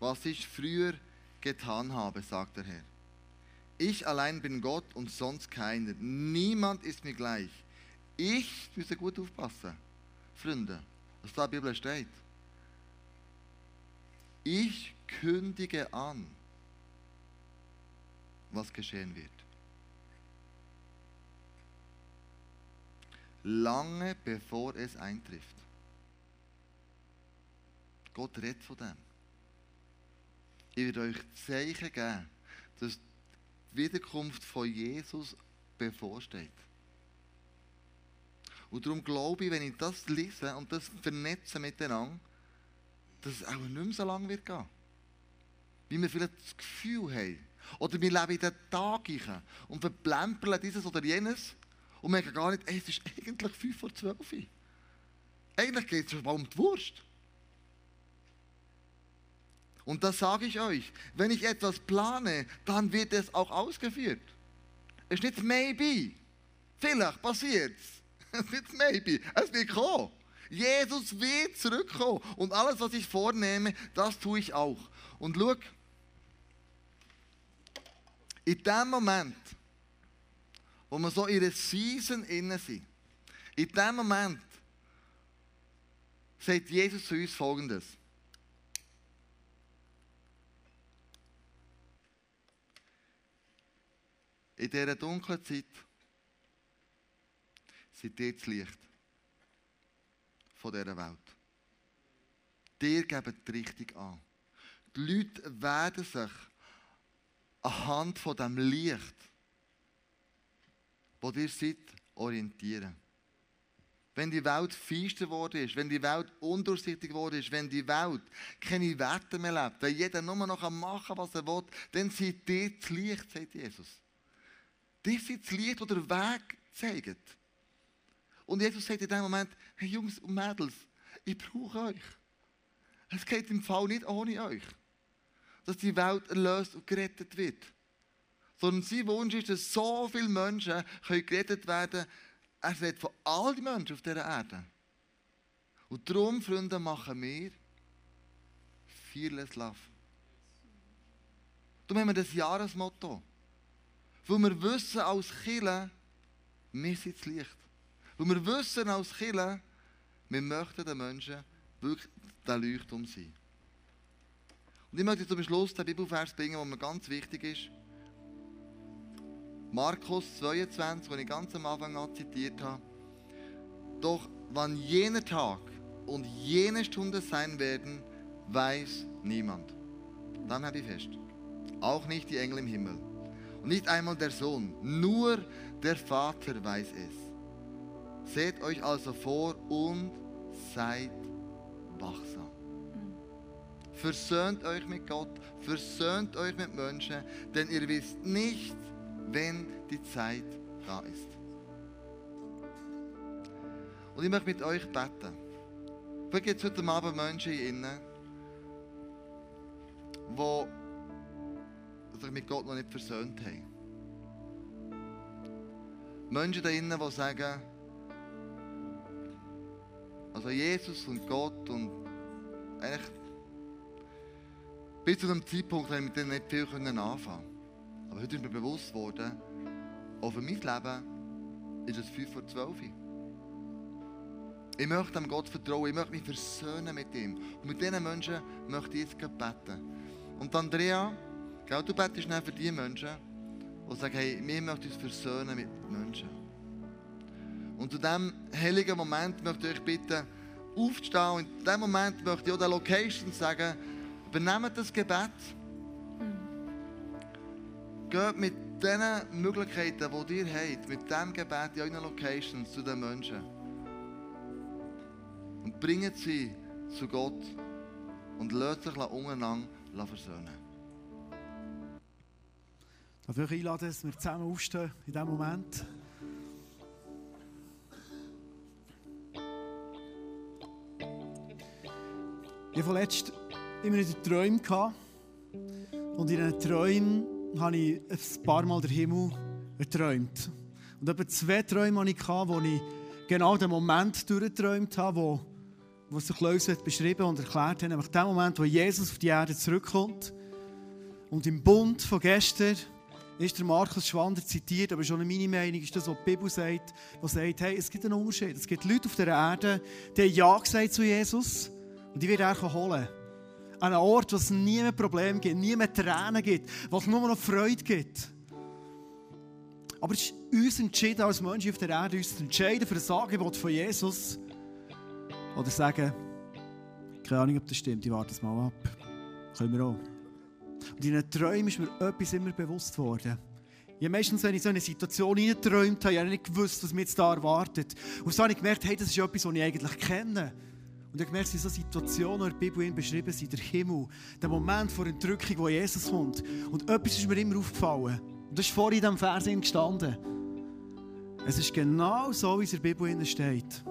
was ich früher getan habe, sagt der Herr. Ich allein bin Gott und sonst keiner. Niemand ist mir gleich. Ich, müsst gut aufpassen, Freunde, was da in der Bibel steht. Ich kündige an, was geschehen wird. Lange bevor es eintrifft. Gott redet von dem. Ich werde euch Zeichen geben, dass Wiederkunft von Jesus bevorsteht. Und darum glaube ich, wenn ich das lese und das vernetze miteinander, dass es auch nicht mehr so lange wird gehen. Wie wir vielleicht das Gefühl haben, oder wir leben in den Tag und verplempern dieses oder jenes und merken gar nicht, ey, es ist eigentlich 5 vor 12. Eigentlich geht es schon mal um die Wurst. Und das sage ich euch, wenn ich etwas plane, dann wird es auch ausgeführt. Es ist nicht maybe. Vielleicht passiert es. Es ist nicht maybe. Es wird kommen. Jesus wird zurückkommen. Und alles, was ich vornehme, das tue ich auch. Und schau, in dem Moment, wo wir so in einer Season innen sind, in dem Moment sagt Jesus zu uns Folgendes. In dieser dunklen Zeit seid ihr das Licht von dieser Welt. Dir geben die Richtung an. Die Leute werden sich anhand von dem Licht, wo ihr seid, orientieren. Wenn die Welt feister geworden ist, wenn die Welt undurchsichtig geworden ist, wenn die Welt keine Werte mehr lebt, wenn jeder nur noch machen kann, was er will, dann seid ihr das Licht, sagt Jesus. Ihr seid das Licht, das den Weg zeigt. Und Jesus sagt in dem Moment, hey Jungs und Mädels, ich brauche euch. Es geht im Fall nicht ohne euch, dass die Welt erlöst und gerettet wird. Sondern sein Wunsch ist, dass so viele Menschen können gerettet werden können. Er redet von all den Menschen auf dieser Erde. Und darum, Freunde, machen wir Fearless Love. Darum haben wir das Jahresmotto. Weil wir wissen als Killer, wir sind das Licht. Weil wir wissen als Killer, wir möchten den Menschen wirklich der Leuchtturm sein. Und ich möchte zum Schluss den Bibelvers bringen, der mir ganz wichtig ist. Markus 22, den ich ganz am Anfang an zitiert habe. Doch wann jener Tag und jene Stunde sein werden, weiß niemand. Dann habe ich fest. Auch nicht die Engel im Himmel. Nicht einmal der Sohn. Nur der Vater weiß es. Seht euch also vor und seid wachsam. Versöhnt euch mit Gott, versöhnt euch mit Menschen, denn ihr wisst nicht, wenn die Zeit da ist. Und ich möchte mit euch beten. Vielleicht gibt es heute Abend Menschen innen, die sich mit Gott noch nicht versöhnt haben. Menschen da innen, die sagen, also Jesus und Gott und eigentlich bis zu einem Zeitpunkt haben wir mit denen nicht viel anfangen Aber heute ist mir bewusst geworden, auch für mein Leben ist es 5 vor 12 Ich möchte dem Gott vertrauen, ich möchte mich versöhnen mit ihm. Und mit diesen Menschen möchte ich jetzt beten. Und Andrea, gell, du betest für die Menschen, die sagen, hey, wir möchten uns versöhnen mit Menschen. Und zu diesem heiligen Moment möchte ich euch bitten, aufzustehen. Und in diesem Moment möchte ich auch der Location sagen, übernehmt das Gebet. Geht mit den Möglichkeiten, die ihr habt, mit diesem Gebet in euren Locations zu den Menschen. Und bringt sie zu Gott und lasst sich untereinander versöhnen. Ich darf euch einladen, dass wir zusammen aufstehen in diesem Moment. Ich hatte letzt immer wieder Träume. Und in diesen Träumen habe ich ein paar Mal den Himmel erträumt. Und etwa zwei Träume hatte ich, wo ich genau den Moment durchgeträumt habe, wo, wo sich Leute beschrieben und erklärt haben. Nämlich den Moment, wo Jesus auf die Erde zurückkommt. Und im Bund von gestern ist der Markus Schwander zitiert, aber schon meine Meinung ist das, was die Bibel sagt, die sagt, hey, es gibt einen Unterschied. Es gibt Leute auf dieser Erde, die haben Ja gesagt zu Jesus und die wird er holen. An einem Ort, wo es nie mehr Probleme gibt, nie mehr Tränen gibt, wo es nur noch Freude gibt. Aber es ist uns entschieden, als Menschen auf der Erde, uns zu entscheiden für das Angebot von Jesus. Oder sagen, keine Ahnung, ob das stimmt, ich warte es mal ab. Können wir auch. Und in den Träumen ist mir etwas immer bewusst worden. Ja, meistens, wenn ich so eine Situation hineinträumt habe, habe ich nicht gewusst, was mich jetzt da erwartet. Und so habe ich gemerkt, hey, das ist etwas, was ich eigentlich kenne. Und ich habe gemerkt, in so Situationen, in der Bibel beschrieben sind, der Himmel, der Moment vor Entrückung, wo Jesus kommt. Und etwas ist mir immer aufgefallen. Und das ist vorhin in diesem Vers gestanden. Es ist genau so, wie es in der Bibel steht.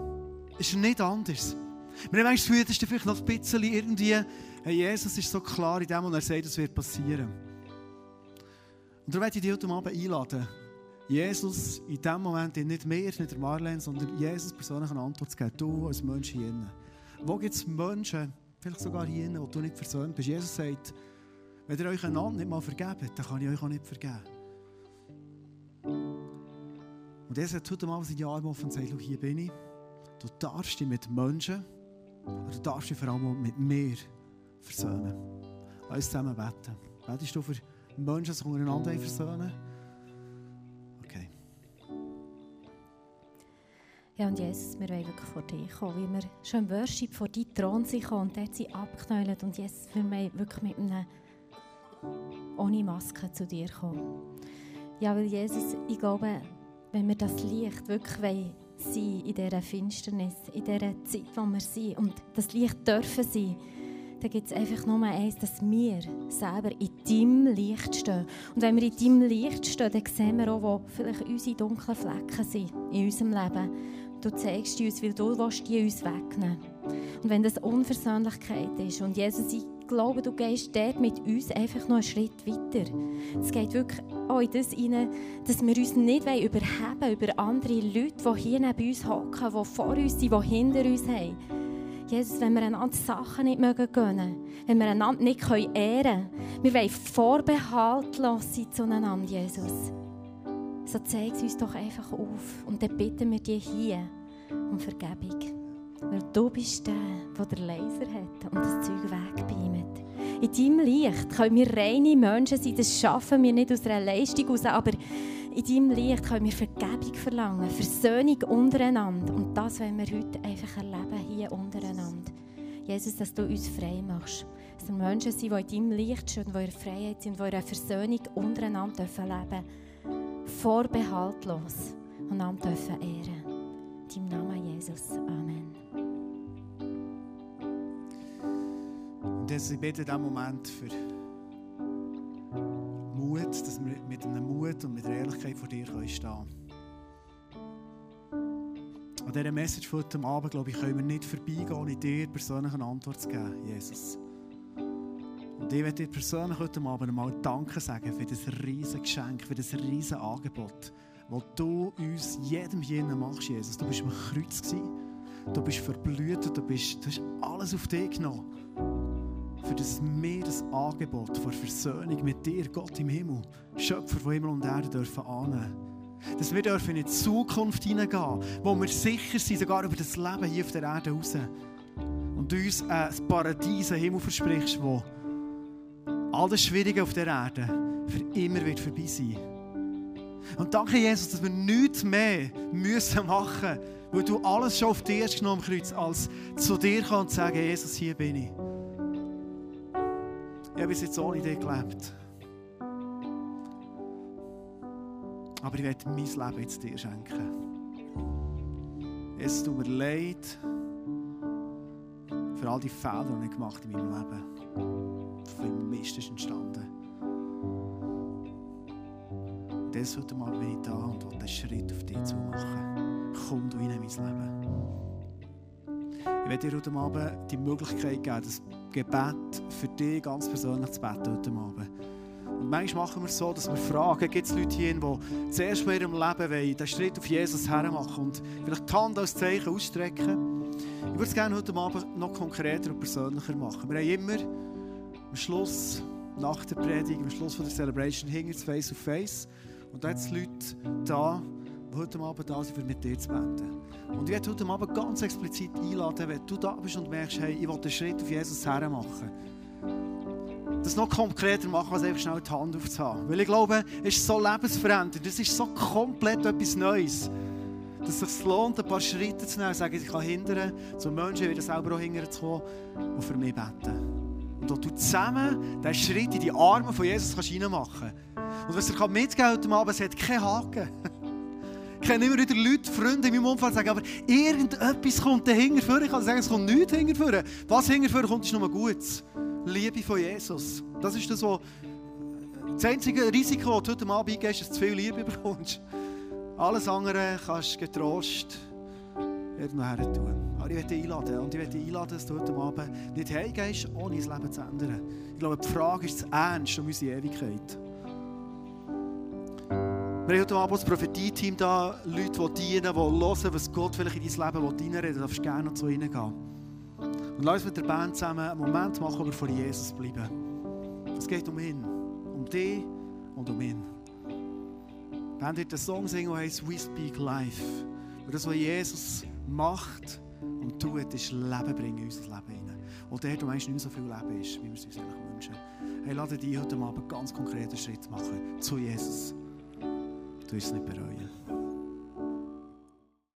Es ist nicht anders. Wir haben manchmal das Gefühl, vielleicht noch ein bisschen irgendwie, hey, Jesus ist so klar in dem, was er sagt, es wird passieren. Und darum möchte ich dich heute Abend einladen, Jesus in dem Moment nicht mehr, nicht der Marlene, sondern Jesus persönlich eine Antwort zu geben. Du als Mensch hier. Wo gibt es Menschen, vielleicht sogar hier, wo du nicht versöhnt bist? Jesus sagt, wenn ihr euch einander nicht mal vergebt, dann kann ich euch auch nicht vergeben. Und er sagt heute Abend seine Arme offen und sagt, hier bin ich. Du darfst dich mit Menschen, aber du darfst dich vor allem mit mir versöhnen. Lass uns zusammen beten. Betest du für Menschen, die untereinander versöhnen? Okay. Ja, und Jesus, wir wollen wirklich vor dich kommen, wie wir schon im Worship vor deinen Thron sind und dort sind abgeknäuelt. Und Jesus, wir wollen wirklich mit einem ohne Maske zu dir kommen. Ja, weil Jesus, ich glaube, wenn wir das Licht wirklich wollen, sein in dieser Finsternis, in dieser Zeit, wo wir sind und das Licht dürfen sein, dann gibt es einfach nur eins, dass wir selber in deinem Licht stehen. Und wenn wir in deinem Licht stehen, dann sehen wir auch, wo vielleicht unsere dunklen Flecken sind in unserem Leben. Du zeigst uns, weil du willst die uns wegnehmen Und wenn das Unversöhnlichkeit ist und Jesus, ich glaube, du gehst dort mit uns einfach noch einen Schritt weiter. Es geht wirklich auch in das hinein, dass wir uns nicht überheben über andere Leute, die hier neben uns hocken, die vor uns sind, die hinter uns sind. Jesus, wenn wir einander Sachen nicht mögen gönnen, wenn wir einander nicht ehren können, wir wollen vorbehaltlos sein zueinander, Jesus. So zeig es uns doch einfach auf. Und dann bitten wir dich hier um Vergebung. Weil du bist der, der den Laser hat und das Zeug wegbeamt. In deinem Licht können wir reine Menschen sein. Das schaffen wir nicht aus einer Leistung heraus, aber in deinem Licht können wir Vergebung verlangen, Versöhnung untereinander. Und das wollen wir heute einfach erleben, hier untereinander. Jesus, dass du uns frei machst. Dass wir Menschen sind, die in deinem Licht stehen, die in Freiheit sind, die in Versöhnung untereinander leben dürfen. Vorbehaltlos und einander dürfen ehren. In deinem Namen, Jesus. Amen. Jesus, ich bete in diesem Moment für Mut, dass wir mit einem Mut und mit einer Ehrlichkeit vor dir stehen können. An dieser Message von heute Abend, glaube ich, können wir nicht vorbeigehen, ohne dir persönlich eine Antwort zu geben, Jesus. Und ich möchte dir persönlich heute Abend einmal Danke sagen für das riesige Geschenk, für das riesige Angebot, das du uns jedem jenen machst, Jesus. Du bist am Kreuz gewesen, du bist verblüht, du, bist, du hast alles auf dich genommen für das wir das Angebot von Versöhnung mit dir, Gott im Himmel, Schöpfer von Himmel und Erde, dürfen annehmen. Dass wir dürfen in die Zukunft hineingehen, wo wir sicher sind, sogar über das Leben hier auf der Erde raus. Und uns ein Paradies, ein Himmel versprichst, wo alles Schwierige auf der Erde für immer wird vorbei sein. Und danke, Jesus, dass wir nichts mehr müssen machen müssen, weil du alles schon auf dir hast genommen Kreuz, als zu dir kommen und sagen, Jesus, hier bin ich. Ich habe bis jetzt ohne dich gelebt. Aber ich werde mein Leben jetzt dir schenken. Es tut mir leid für all die Fehler, die ich gemacht in meinem Leben. Viel Mist ist entstanden. Deshalb heute Mal bin ich da und will einen Schritt auf dich zu machen. Komm du in mein Leben. Ich werde dir heute Abend die Möglichkeit geben, das Gebet für dich ganz persönlich zu beten heute Abend. Und manchmal machen wir es so, dass wir fragen, gibt es Leute hier, die zuerst mal in ihrem Leben wollen, den Schritt auf Jesus hermachen und vielleicht die Hand als Zeichen ausstrecken. Ich würde es gerne heute Abend noch konkreter und persönlicher machen. Wir haben immer am Schluss, nach der Predigt, am Schluss von der Celebration, hinter das Face of Face. Und da hat es Leute da, heute Abend da sind, für mit dir zu beten. Und ich werde heute Abend ganz explizit einladen, wenn du da bist und merkst, hey, ich will den Schritt auf Jesus her machen. Das noch konkreter machen, als einfach schnell die Hand aufzuhaben. Weil ich glaube, es ist so lebensverändernd, es ist so komplett etwas Neues, dass es sich lohnt, ein paar Schritte zu nehmen und sagen, ich kann hindern, so Menschen wieder selber auch hindern zu kommen, die für mich beten. Und du zusammen diesen Schritt in die Arme von Jesus reinmachen kannst. Und was er mitgeben heute Abend, es hat keinen Haken. Ich kenne immer wieder Leute, Freunde in meinem Umfeld, sagen, aber irgendetwas kommt dahinter für. Ich kann sagen, es kommt nichts dahinter für. Was dahinter für kommt, ist nur Gutes. Liebe von Jesus. Das ist das, was das einzige Risiko, das du heute Abend eingehst, dass du zu viel Liebe bekommst. Alles andere kannst du getrost irgendwo tun. Aber ich werde dich einladen. Und ich werde dich einladen, dass du heute Abend nicht heimgehst, ohne dein Leben zu ändern. Ich glaube, die Frage ist das Ernst um unsere Ewigkeit. Wir haben heute Abend das Prophetie-Team da, Leute, die dienen, die hören, was Gott vielleicht in dein Leben reinreden will. Du darfst gerne noch zu ihnen gehen. Und lass uns mit der Band zusammen einen Moment machen, wo wir vor Jesus bleiben. Es geht um ihn, um dich und um ihn. Die Band wird einen Song singen, der heißt «We Speak Life». Und das, was Jesus macht und tut, ist Leben bringen in unser Leben hinein. Und dort, wo manchmal nicht so viel Leben ist, wie wir es uns eigentlich wünschen. Hey, lade dich heute Abend ganz konkreten Schritt machen zu Jesus. Tu jsi neperoje.